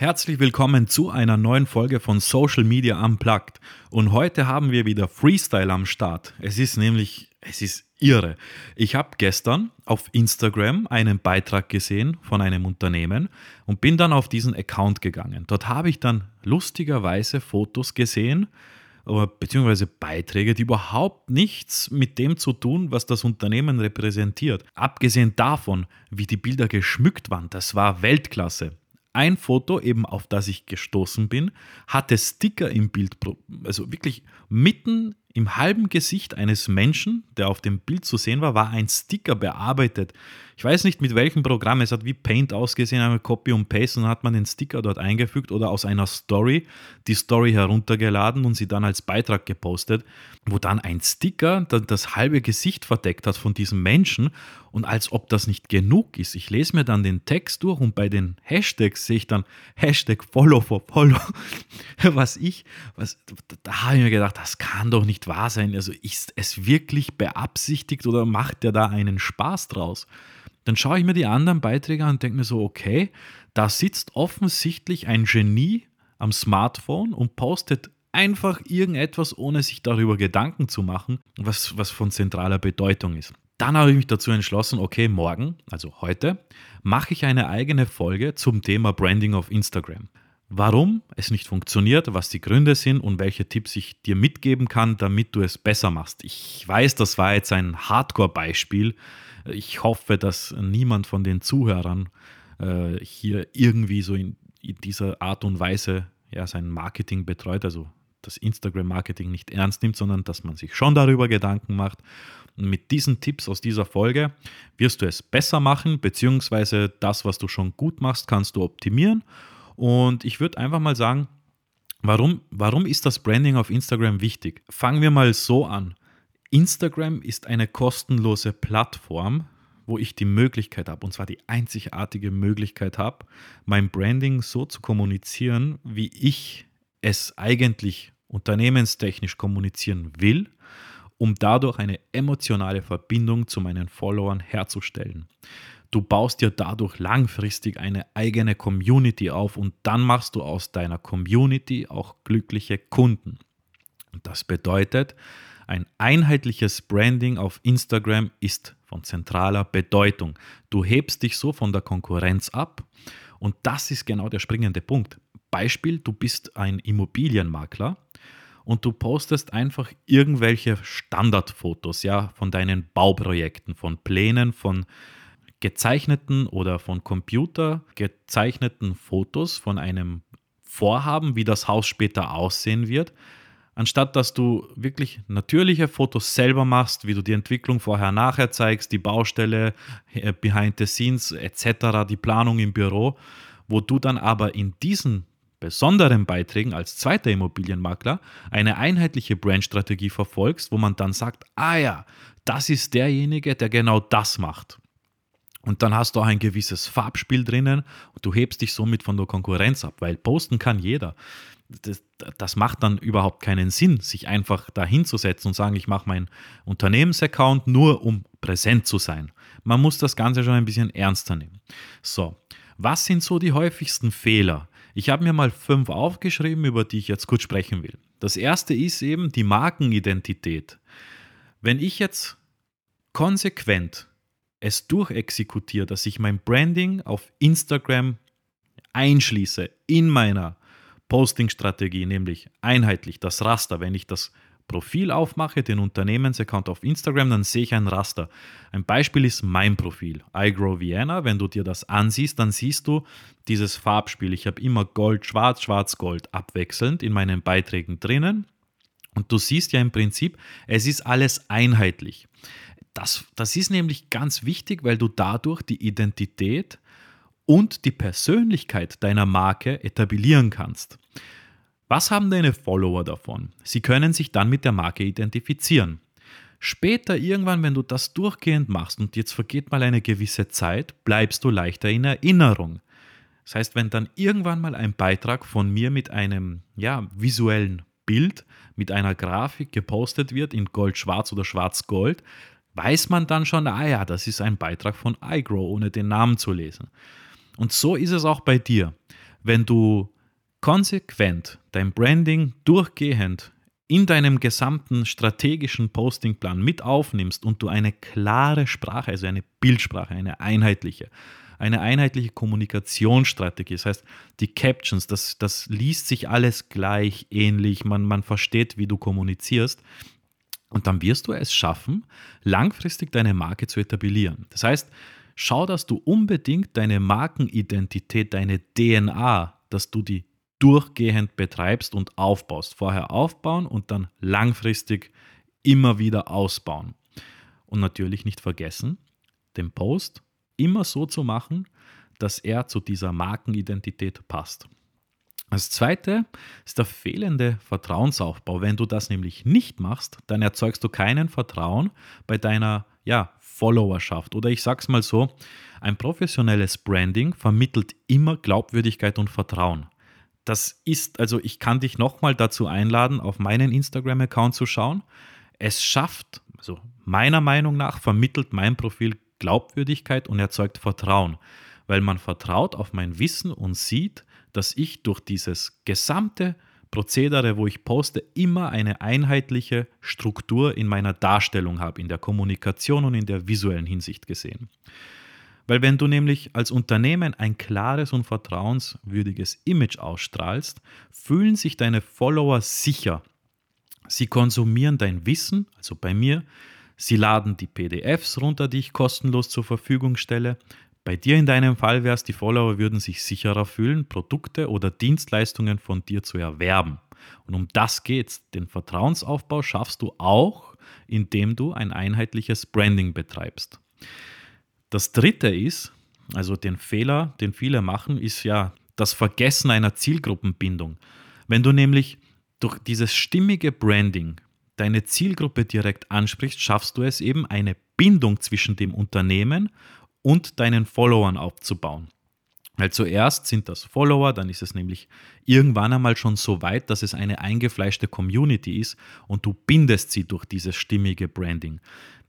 Herzlich willkommen zu einer neuen Folge von Social Media Unplugged. Und heute haben wir wieder Freestyle am Start. Es ist nämlich, es ist irre. Ich habe gestern auf Instagram einen Beitrag gesehen von einem Unternehmen und bin dann auf diesen Account gegangen. Dort habe ich dann lustigerweise Fotos gesehen, beziehungsweise Beiträge, die überhaupt nichts mit dem zu tun, was das Unternehmen repräsentiert. Abgesehen davon, wie die Bilder geschmückt waren, das war Weltklasse ein Foto, eben auf das ich gestoßen bin, hatte Sticker im Bild, also wirklich mitten im halben Gesicht eines Menschen, der auf dem Bild zu sehen war, war ein Sticker bearbeitet. Ich weiß nicht mit welchem Programm, es hat wie Paint ausgesehen, einmal Copy und Paste und dann hat man den Sticker dort eingefügt oder aus einer Story die Story heruntergeladen und sie dann als Beitrag gepostet, wo dann ein Sticker das halbe Gesicht verdeckt hat von diesem Menschen und als ob das nicht genug ist. Ich lese mir dann den Text durch und bei den Hashtags sehe ich dann Hashtag Follow for Follow. Was ich, was, da habe ich mir gedacht, das kann doch nicht wahr sein. Also ist es wirklich beabsichtigt oder macht der da einen Spaß draus? Dann schaue ich mir die anderen Beiträge an und denke mir so, okay, da sitzt offensichtlich ein Genie am Smartphone und postet einfach irgendetwas, ohne sich darüber Gedanken zu machen, was, was von zentraler Bedeutung ist. Dann habe ich mich dazu entschlossen, okay, morgen, also heute, mache ich eine eigene Folge zum Thema Branding auf Instagram. Warum es nicht funktioniert, was die Gründe sind und welche Tipps ich dir mitgeben kann, damit du es besser machst. Ich weiß, das war jetzt ein Hardcore-Beispiel, ich hoffe, dass niemand von den Zuhörern äh, hier irgendwie so in, in, dieser Art und Weise ja, sein Marketing betreut, also das Instagram-Marketing nicht ernst nimmt, sondern dass man sich schon darüber Gedanken macht. Und mit diesen Tipps aus dieser Folge wirst du es besser machen, beziehungsweise das, was du schon gut machst, kannst du optimieren. Und ich würde einfach mal sagen, warum, warum ist das Branding auf Instagram wichtig? Fangen wir mal so an. Instagram ist eine kostenlose Plattform, wo ich die Möglichkeit habe, und zwar die einzigartige Möglichkeit habe, mein Branding so zu kommunizieren, wie ich es eigentlich unternehmenstechnisch kommunizieren will, um dadurch eine emotionale Verbindung zu meinen Followern herzustellen. Du baust dir dadurch langfristig eine eigene Community auf und dann machst du aus deiner Community auch glückliche Kunden. Und das bedeutet, ein einheitliches Branding auf Instagram ist von zentraler Bedeutung. Du hebst dich so von der Konkurrenz ab und das ist genau der springende Punkt. Beispiel, du bist ein Immobilienmakler und du postest einfach irgendwelche Standardfotos, ja, von deinen Bauprojekten, von Plänen, von gezeichneten oder von Computer gezeichneten Fotos von einem Vorhaben, wie das Haus später aussehen wird anstatt dass du wirklich natürliche Fotos selber machst, wie du die Entwicklung vorher nachher zeigst, die Baustelle, äh, behind the scenes etc., die Planung im Büro, wo du dann aber in diesen besonderen Beiträgen als zweiter Immobilienmakler eine einheitliche Brandstrategie verfolgst, wo man dann sagt, ah ja, das ist derjenige, der genau das macht. Und dann hast du auch ein gewisses Farbspiel drinnen und du hebst dich somit von der Konkurrenz ab, weil posten kann jeder das, das, macht dann überhaupt keinen Sinn, sich einfach da hinzusetzen und sagen, ich mache meinen Unternehmensaccount nur, um präsent zu sein. Man muss das Ganze schon ein bisschen ernster nehmen. So, was sind so die häufigsten Fehler? Ich habe mir mal fünf aufgeschrieben, über die ich jetzt kurz sprechen will. Das erste ist eben die Markenidentität. Wenn ich jetzt konsequent es durchexekutiere, dass ich mein Branding auf Instagram einschließe in meiner Posting-Strategie, nämlich einheitlich das Raster. Wenn ich das Profil aufmache, den Unternehmensaccount auf Instagram, dann sehe ich ein Raster. Ein Beispiel ist mein Profil, iGrow Vienna. Wenn du dir das ansiehst, dann siehst du dieses Farbspiel. Ich habe immer Gold, Schwarz, Schwarz, Gold abwechselnd in meinen Beiträgen drinnen. Und du siehst ja im Prinzip, es ist alles einheitlich. Das, das ist nämlich ganz wichtig, weil du dadurch die Identität und die Persönlichkeit deiner Marke etablieren kannst. Was haben deine Follower davon? Sie können sich dann mit der Marke identifizieren. Später irgendwann, wenn du das durchgehend machst und jetzt vergeht mal eine gewisse Zeit, bleibst du leichter in Erinnerung. Das heißt, wenn dann irgendwann mal ein Beitrag von mir mit einem ja, visuellen Bild, mit einer Grafik gepostet wird in Gold-Schwarz oder Schwarz-Gold, weiß man dann schon, ah ja, das ist ein Beitrag von iGrow, ohne den Namen zu lesen. Und so ist es auch bei dir. Wenn du konsequent dein Branding durchgehend in deinem gesamten strategischen Postingplan mit aufnimmst und du eine klare Sprache, also eine Bildsprache, eine einheitliche, eine einheitliche Kommunikationsstrategie. Das heißt, die Captions, das, das liest sich alles gleich ähnlich, man, man versteht, wie du kommunizierst. Und dann wirst du es schaffen, langfristig deine Marke zu etablieren. Das heißt, schau, dass du unbedingt deine Markenidentität, deine DNA, dass du die durchgehend betreibst und aufbaust. Vorher aufbauen und dann langfristig immer wieder ausbauen. Und natürlich nicht vergessen, den Post immer so zu machen, dass er zu dieser Markenidentität passt. Das zweite ist der fehlende Vertrauensaufbau. Wenn du das nämlich nicht machst, dann erzeugst du keinen Vertrauen bei deiner ja, Followerschaft. Oder ich sage es mal so, ein professionelles Branding vermittelt immer Glaubwürdigkeit und Vertrauen. Das ist, also ich kann dich nochmal dazu einladen, auf meinen Instagram-Account zu schauen. Es schafft, also meiner Meinung nach, vermittelt mein Profil Glaubwürdigkeit und erzeugt Vertrauen, weil man vertraut auf mein Wissen und sieht, dass ich durch dieses gesamte Prozedere, wo ich poste, immer eine einheitliche Struktur in meiner Darstellung habe, in der Kommunikation und in der visuellen Hinsicht gesehen. Weil wenn du nämlich als Unternehmen ein klares und vertrauenswürdiges Image ausstrahlst, fühlen sich deine Follower sicher. Sie konsumieren dein Wissen, also bei mir, sie laden die PDFs runter, die ich kostenlos zur Verfügung stelle. Bei dir in deinem Fall wäre es, die Follower würden sich sicherer fühlen, Produkte oder Dienstleistungen von dir zu erwerben. Und um das geht's. Den Vertrauensaufbau schaffst du auch, indem du ein einheitliches Branding betreibst. Das dritte ist, also den Fehler, den viele machen, ist ja das Vergessen einer Zielgruppenbindung. Wenn du nämlich durch dieses stimmige Branding deine Zielgruppe direkt ansprichst, schaffst du es eben, eine Bindung zwischen dem Unternehmen und deinen Followern aufzubauen. Weil zuerst sind das Follower, dann ist es nämlich irgendwann einmal schon so weit, dass es eine eingefleischte Community ist und du bindest sie durch dieses stimmige Branding.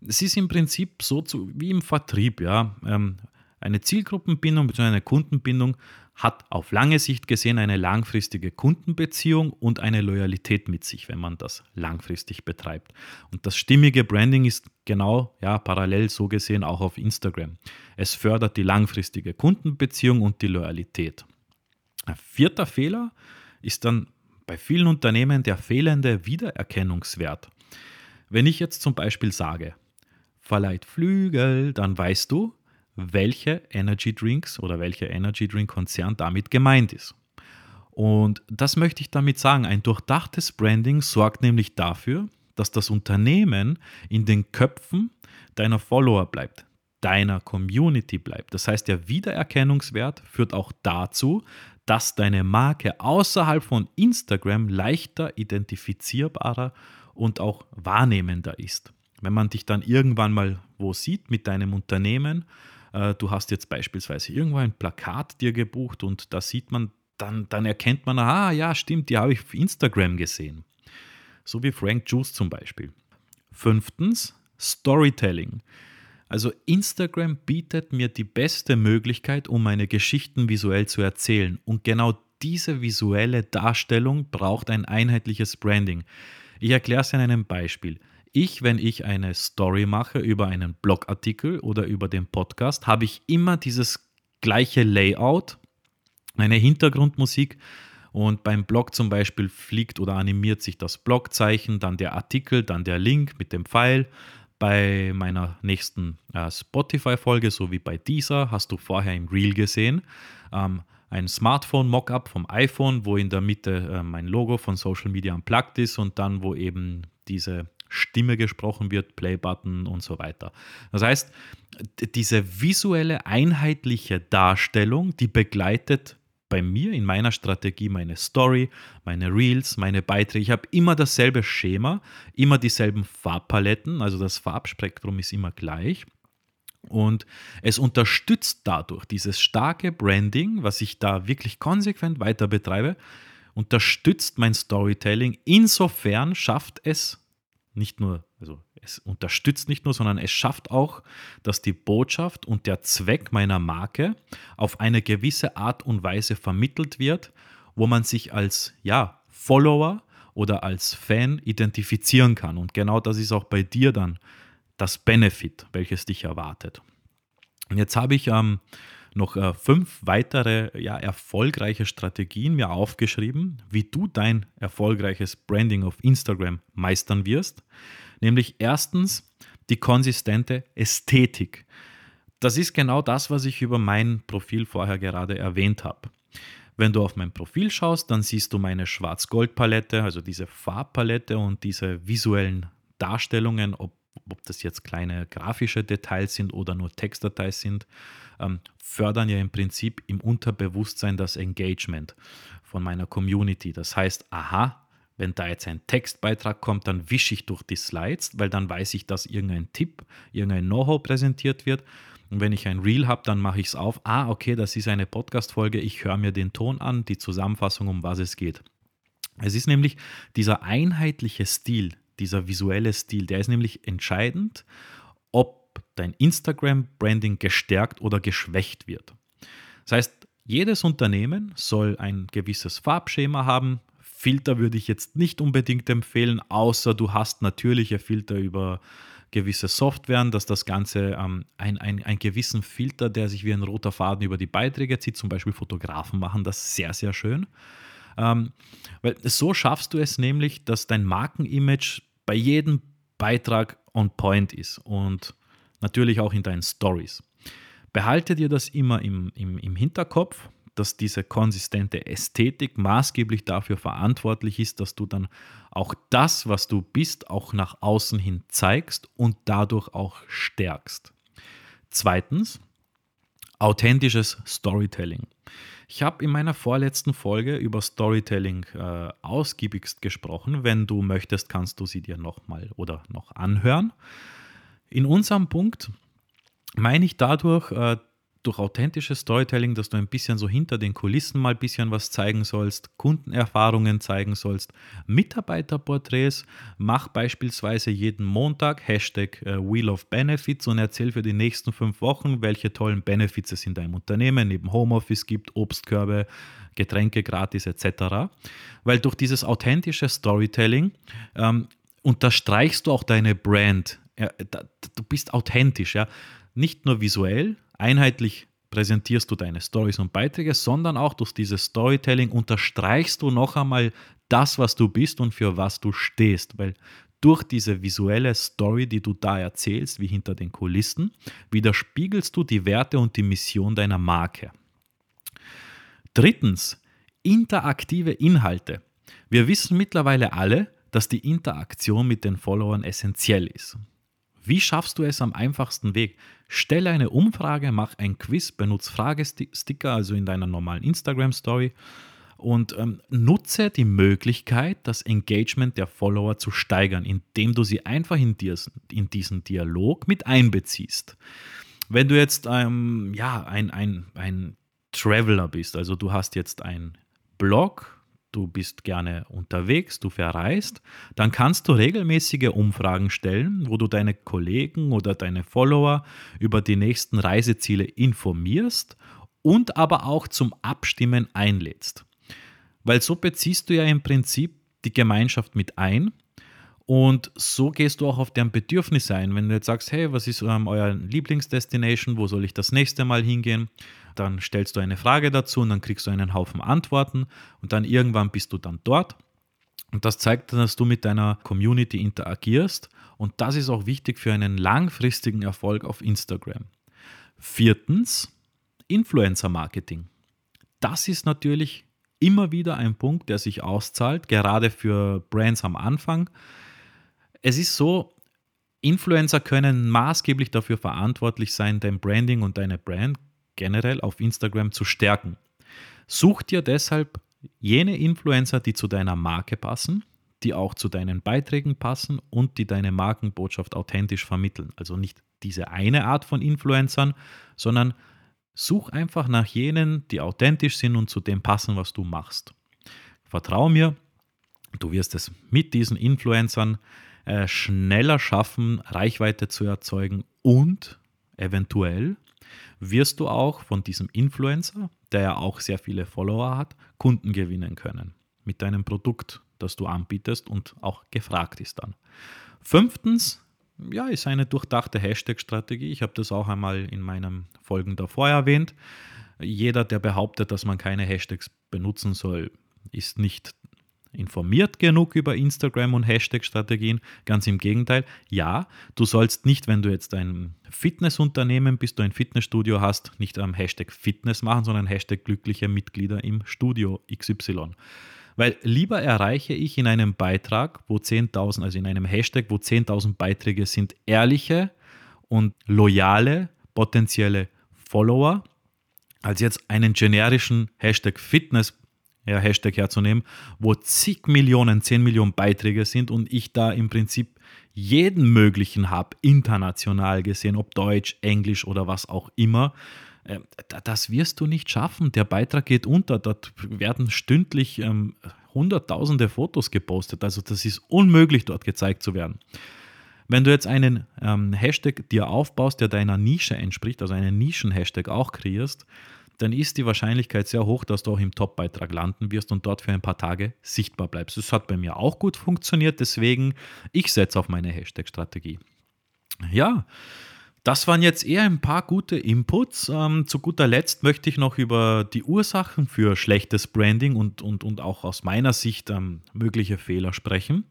Es ist im Prinzip so zu, wie im Vertrieb, ja. Ähm, eine Zielgruppenbindung bzw. eine Kundenbindung hat auf lange Sicht gesehen eine langfristige Kundenbeziehung und eine Loyalität mit sich, wenn man das langfristig betreibt. Und das stimmige Branding ist genau ja, parallel so gesehen auch auf Instagram. Es fördert die langfristige Kundenbeziehung und die Loyalität. Ein vierter Fehler ist dann bei vielen Unternehmen der fehlende Wiedererkennungswert. Wenn ich jetzt zum Beispiel sage, verleiht Flügel, dann weißt du, welche Energy Drinks oder welcher Energy Drink Konzern damit gemeint ist. Und das möchte ich damit sagen. Ein durchdachtes Branding sorgt nämlich dafür, dass das Unternehmen in den Köpfen deiner Follower bleibt, deiner Community bleibt. Das heißt, der Wiedererkennungswert führt auch dazu, dass deine Marke außerhalb von Instagram leichter identifizierbarer und auch wahrnehmender ist. Wenn man dich dann irgendwann mal wo sieht mit deinem Unternehmen, äh, du hast jetzt beispielsweise irgendwo ein Plakat dir gebucht und da sieht man, dann, dann erkennt man, ah ja, stimmt, die habe ich auf Instagram gesehen. So wie Frank Juice zum Beispiel. Fünftens, Storytelling. Also Instagram bietet mir die beste Möglichkeit, um meine Geschichten visuell zu erzählen. Und genau diese visuelle Darstellung braucht ein einheitliches Branding. Ich erkläre es in einem Beispiel. Ich, wenn ich eine Story mache über einen Blogartikel oder über den Podcast, habe ich immer dieses gleiche Layout, eine Hintergrundmusik und beim Blog zum Beispiel fliegt oder animiert sich das Blogzeichen, dann der Artikel, dann der Link mit dem Pfeil. Bei meiner nächsten äh, Spotify-Folge, so wie bei dieser, hast du vorher im Reel gesehen, ähm, ein Smartphone-Mockup vom iPhone, wo in der Mitte äh, mein Logo von Social Media unplugged ist und dann, wo eben diese Stimme gesprochen wird, Playbutton und so weiter. Das heißt, diese visuelle, einheitliche Darstellung, die begleitet bei mir in meiner Strategie meine Story, meine Reels, meine Beiträge. Ich habe immer dasselbe Schema, immer dieselben Farbpaletten, also das Farbspektrum ist immer gleich. Und es unterstützt dadurch dieses starke Branding, was ich da wirklich konsequent weiter betreibe, unterstützt mein Storytelling. Insofern schafft es nicht nur, also es unterstützt nicht nur, sondern es schafft auch, dass die Botschaft und der Zweck meiner Marke auf eine gewisse Art und Weise vermittelt wird, wo man sich als ja, Follower oder als Fan identifizieren kann. Und genau das ist auch bei dir dann das Benefit, welches dich erwartet. Und jetzt habe ich ähm, noch äh, fünf weitere ja, erfolgreiche Strategien mir aufgeschrieben, wie du dein erfolgreiches Branding auf Instagram meistern wirst. Nämlich erstens die konsistente Ästhetik. Das ist genau das, was ich über mein Profil vorher gerade erwähnt habe. Wenn du auf mein Profil schaust, dann siehst du meine Schwarz-Gold-Palette, also diese Farbpalette und diese visuellen Darstellungen, ob, ob das jetzt kleine grafische Details sind oder nur Textdateis sind, ähm, fördern ja im Prinzip im Unterbewusstsein das Engagement von meiner Community. Das heißt, aha, wenn da jetzt ein Textbeitrag kommt, dann wische ich durch die Slides, weil dann weiß ich, dass irgendein Tipp, irgendein Know-how präsentiert wird. Und wenn ich ein Reel habe, dann mache ich es auf. Ah, okay, das ist eine Podcast-Folge. Ich höre mir den Ton an, die Zusammenfassung, um was es geht. Es ist nämlich dieser einheitliche Stil, dieser visuelle Stil, der ist nämlich entscheidend, ob dein Instagram-Branding gestärkt oder geschwächt wird. Das heißt, jedes Unternehmen soll ein gewisses Farbschema haben, Filter würde ich jetzt nicht unbedingt empfehlen, außer du hast natürliche Filter über gewisse Softwaren, dass das Ganze ähm, ein, ein, ein gewissen Filter, der sich wie ein roter Faden über die Beiträge zieht, zum Beispiel Fotografen machen das sehr, sehr schön. Ähm, weil so schaffst du es nämlich, dass dein Markenimage bei jedem Beitrag on point ist und natürlich auch in deinen Stories. Behalte dir das immer im, im, im Hinterkopf dass diese konsistente Ästhetik maßgeblich dafür verantwortlich ist, dass du dann auch das, was du bist, auch nach außen hin zeigst und dadurch auch stärkst. Zweitens, authentisches Storytelling. Ich habe in meiner vorletzten Folge über Storytelling äh, ausgiebigst gesprochen. Wenn du möchtest, kannst du sie dir nochmal oder noch anhören. In unserem Punkt meine ich dadurch äh, durch authentisches Storytelling, dass du ein bisschen so hinter den Kulissen mal ein bisschen was zeigen sollst, Kundenerfahrungen zeigen sollst, Mitarbeiterporträts, mach beispielsweise jeden Montag Hashtag äh, Wheel of Benefits und erzähl für die nächsten fünf Wochen, welche tollen Benefits es in deinem Unternehmen neben Homeoffice gibt, Obstkörbe, Getränke gratis etc. Weil durch dieses authentische Storytelling ähm, unterstreichst du auch deine Brand. Ja, da, du bist authentisch, ja. Nicht nur visuell, einheitlich präsentierst du deine Stories und Beiträge, sondern auch durch dieses Storytelling unterstreichst du noch einmal das, was du bist und für was du stehst, weil durch diese visuelle Story, die du da erzählst, wie hinter den Kulissen, widerspiegelst du die Werte und die Mission deiner Marke. Drittens, interaktive Inhalte. Wir wissen mittlerweile alle, dass die Interaktion mit den Followern essentiell ist. Wie schaffst du es am einfachsten Weg? Stelle eine Umfrage, mach ein Quiz, benutze Fragesticker, also in deiner normalen Instagram-Story und ähm, nutze die Möglichkeit, das Engagement der Follower zu steigern, indem du sie einfach in, dir, in diesen Dialog mit einbeziehst. Wenn du jetzt ähm, ja, ein, ein, ein Traveler bist, also du hast jetzt einen Blog, du bist gerne unterwegs, du verreist, dann kannst du regelmäßige Umfragen stellen, wo du deine Kollegen oder deine Follower über die nächsten Reiseziele informierst und aber auch zum Abstimmen einlädst. Weil so beziehst du ja im Prinzip die Gemeinschaft mit ein und so gehst du auch auf deren Bedürfnisse ein. Wenn du jetzt sagst, hey, was ist ähm, euer Lieblingsdestination, wo soll ich das nächste Mal hingehen? Dann stellst du eine Frage dazu und dann kriegst du einen Haufen Antworten und dann irgendwann bist du dann dort. Und das zeigt, dass du mit deiner Community interagierst und das ist auch wichtig für einen langfristigen Erfolg auf Instagram. Viertens, Influencer-Marketing. Das ist natürlich immer wieder ein Punkt, der sich auszahlt, gerade für Brands am Anfang es ist so, Influencer können maßgeblich dafür verantwortlich sein, dein Branding und deine Brand generell auf Instagram zu stärken. Such dir deshalb jene Influencer, die zu deiner Marke passen, die auch zu deinen Beiträgen passen und die deine Markenbotschaft authentisch vermitteln. Also nicht diese eine Art von Influencern, sondern such einfach nach jenen, die authentisch sind und zu dem passen, was du machst. Vertrau mir, du wirst es mit diesen Influencern äh, schneller schaffen, Reichweite zu erzeugen und eventuell wirst du auch von diesem Influencer, der ja auch sehr viele Follower hat, Kunden gewinnen können mit deinem Produkt, das du anbietest und auch gefragt ist dann. Fünftens, ja, ist eine durchdachte Hashtag-Strategie. Ich habe das auch einmal in meinen Folgen davor erwähnt. Jeder, der behauptet, dass man keine Hashtags benutzen soll, ist nicht informiert genug über Instagram und Hashtag-Strategien. Ganz im Gegenteil. Ja, du sollst nicht, wenn du jetzt ein Fitnessunternehmen bist, du ein Fitnessstudio hast, nicht am Hashtag Fitness machen, sondern Hashtag glückliche Mitglieder im Studio XY. Weil lieber erreiche ich in einem Beitrag, wo 10.000, also in einem Hashtag, wo 10.000 Beiträge sind, ehrliche und loyale potenzielle Follower, als jetzt einen generischen Hashtag Fitness ja, Hashtag herzunehmen, wo zig Millionen, 10 Millionen Beiträge sind und ich da im Prinzip jeden möglichen habe, international gesehen, ob Deutsch, Englisch oder was auch immer. Äh, das wirst du nicht schaffen. Der Beitrag geht unter. Dort werden stündlich ähm, hunderttausende Fotos gepostet. Also das ist unmöglich, dort gezeigt zu werden. Wenn du jetzt einen ähm, Hashtag dir aufbaust, der deiner Nische entspricht, also einen Nischen-Hashtag auch kreierst, dann ist die Wahrscheinlichkeit sehr hoch, dass du auch im Top-Beitrag landen wirst und dort für ein paar Tage sichtbar bleibst. Das hat bei mir auch gut funktioniert, deswegen ich setze auf meine Hashtag-Strategie. Ja, das waren jetzt eher ein paar gute Inputs. Ähm, zu guter Letzt möchte ich noch über die Ursachen für schlechtes Branding und, und, und auch aus meiner Sicht ähm, mögliche Fehler sprechen,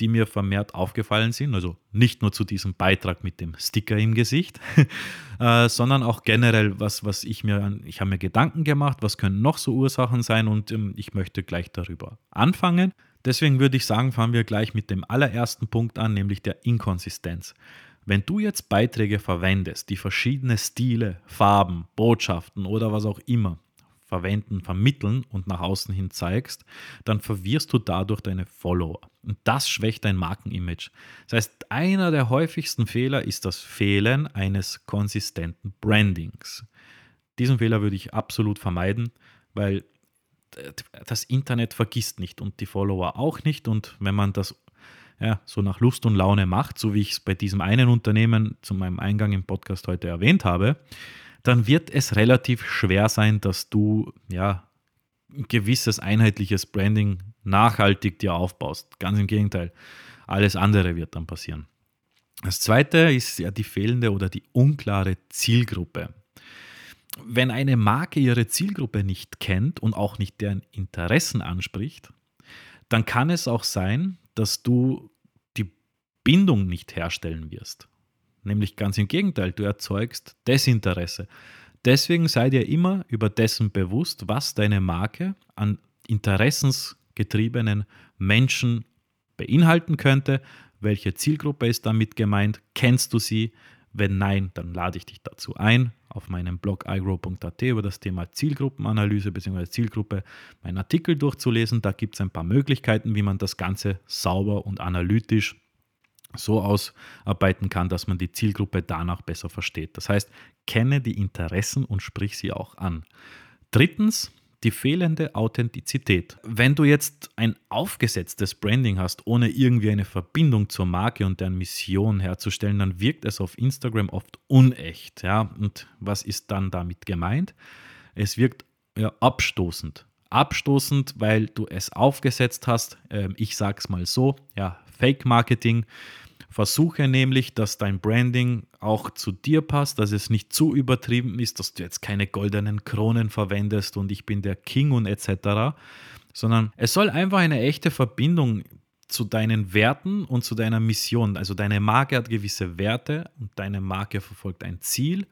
die mir vermehrt aufgefallen sind. Also nicht nur zu diesem Beitrag mit dem Sticker im Gesicht, äh, sondern auch generell, was, was ich mir, ich habe mir Gedanken gemacht, was können noch so Ursachen sein und ähm, ich möchte gleich darüber anfangen. Deswegen würde ich sagen, fangen wir gleich mit dem allerersten Punkt an, nämlich der Inkonsistenz. Wenn du jetzt Beiträge verwendest, die verschiedene Stile, Farben, Botschaften oder was auch immer verwenden, vermitteln und nach außen hin zeigst, dann verwirrst du dadurch deine Follower. Und das schwächt dein Markenimage. Das heißt, einer der häufigsten Fehler ist das Fehlen eines konsistenten Brandings. Diesen Fehler würde ich absolut vermeiden, weil das Internet vergisst nicht und die Follower auch nicht. Und wenn man das ja, so nach Lust und Laune macht, so wie ich es bei diesem einen Unternehmen zu meinem Eingang im Podcast heute erwähnt habe, dann wird es relativ schwer sein, dass du ja ein gewisses einheitliches Branding nachhaltig dir aufbaust. Ganz im Gegenteil, alles andere wird dann passieren. Das zweite ist ja die fehlende oder die unklare Zielgruppe. Wenn eine Marke ihre Zielgruppe nicht kennt und auch nicht deren Interessen anspricht, dann kann es auch sein, dass du die Bindung nicht herstellen wirst. Nämlich ganz im Gegenteil, du erzeugst Desinteresse. Deswegen sei dir immer über dessen bewusst, was deine Marke an interessensgetriebenen Menschen beinhalten könnte, welche Zielgruppe ist damit gemeint, kennst du sie, wenn nein, dann lade ich dich dazu ein, auf meinem Blog igrow.at über das Thema Zielgruppenanalyse bzw. Zielgruppe meinen Artikel durchzulesen. Da gibt es ein paar Möglichkeiten, wie man das Ganze sauber und analytisch so ausarbeiten kann, dass man die Zielgruppe danach besser versteht. Das heißt, kenne die Interessen und sprich sie auch an. Drittens, die fehlende Authentizität. Wenn du jetzt ein aufgesetztes Branding hast, ohne irgendwie eine Verbindung zur Marke und deren Mission herzustellen, dann wirkt es auf Instagram oft unecht. Ja? Und was ist dann damit gemeint? Es wirkt ja, abstoßend. Abstoßend, weil du es aufgesetzt hast. Ähm, ich sage es mal so, ja, Fake Marketing. Versuche nämlich, dass dein Branding auch zu dir passt, dass es nicht zu übertrieben ist, dass du jetzt keine goldenen Kronen verwendest und ich bin der King und etc., sondern es soll einfach eine echte Verbindung zu deinen Werten und zu deiner Mission. Also deine Marke hat gewisse Werte und deine Marke verfolgt ein Ziel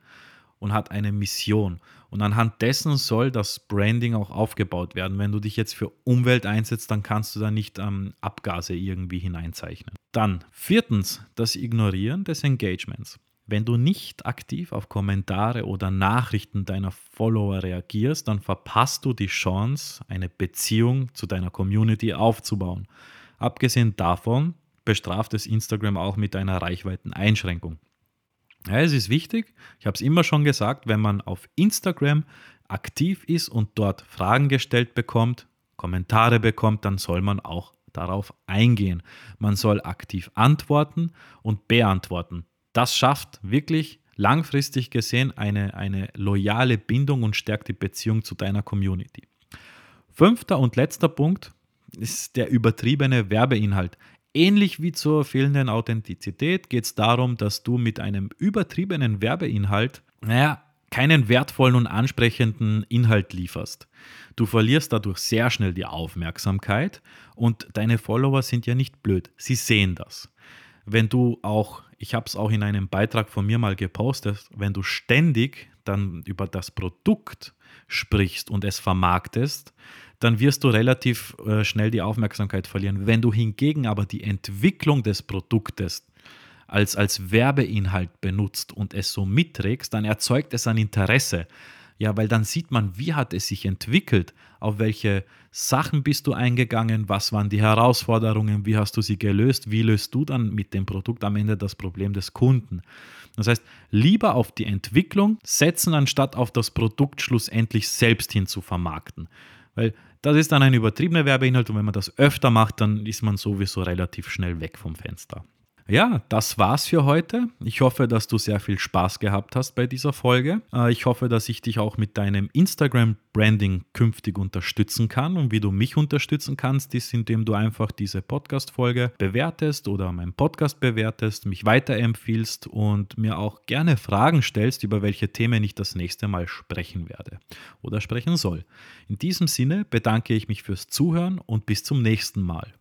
und hat eine Mission. Und anhand dessen soll das Branding auch aufgebaut werden. Wenn du dich jetzt für Umwelt einsetzt, dann kannst du da nicht ähm, Abgase irgendwie hineinzeichnen. Dann viertens, das Ignorieren des Engagements. Wenn du nicht aktiv auf Kommentare oder Nachrichten deiner Follower reagierst, dann verpasst du die Chance, eine Beziehung zu deiner Community aufzubauen. Abgesehen davon bestraft es Instagram auch mit einer Reichweiteneinschränkung. Ja, es ist wichtig, ich habe es immer schon gesagt, wenn man auf Instagram aktiv ist und dort Fragen gestellt bekommt, Kommentare bekommt, dann soll man auch darauf eingehen. Man soll aktiv antworten und beantworten. Das schafft wirklich langfristig gesehen eine, eine loyale Bindung und stärkt die Beziehung zu deiner Community. Fünfter und letzter Punkt ist der übertriebene Werbeinhalt. Ähnlich wie zur fehlenden Authentizität geht es darum, dass du mit einem übertriebenen Werbeinhalt, naja, keinen wertvollen und ansprechenden Inhalt lieferst. Du verlierst dadurch sehr schnell die Aufmerksamkeit und deine Follower sind ja nicht blöd, sie sehen das. Wenn du auch, ich habe es auch in einem Beitrag von mir mal gepostet, wenn du ständig dann über das Produkt sprichst und es vermarktest, dann wirst du relativ äh, schnell die Aufmerksamkeit verlieren. Wenn du hingegen aber die Entwicklung des Produktes als, als Werbeinhalt benutzt und es so mitträgst, dann erzeugt es ein Interesse. Ja, weil dann sieht man, wie hat es sich entwickelt, auf welche Sachen bist du eingegangen, was waren die Herausforderungen, wie hast du sie gelöst, wie löst du dann mit dem Produkt am Ende das Problem des Kunden. Das heißt, lieber auf die Entwicklung setzen, anstatt auf das Produkt schlussendlich selbst hin zu vermarkten. Weil das ist dann ein übertriebener Werbeinhalt und wenn man das öfter macht, dann ist man sowieso relativ schnell weg vom Fenster. Ja, das war's für heute. Ich hoffe, dass du sehr viel Spaß gehabt hast bei dieser Folge. Äh, ich hoffe, dass ich dich auch mit deinem Instagram-Branding künftig unterstützen kann. Und wie du mich unterstützen kannst, ist, indem du einfach diese Podcast-Folge bewertest oder meinen Podcast bewertest, mich weiterempfiehlst und mir auch gerne Fragen stellst, über welche Themen ich das nächste Mal sprechen werde oder sprechen soll. In diesem Sinne bedanke ich mich fürs Zuhören und bis zum nächsten Mal.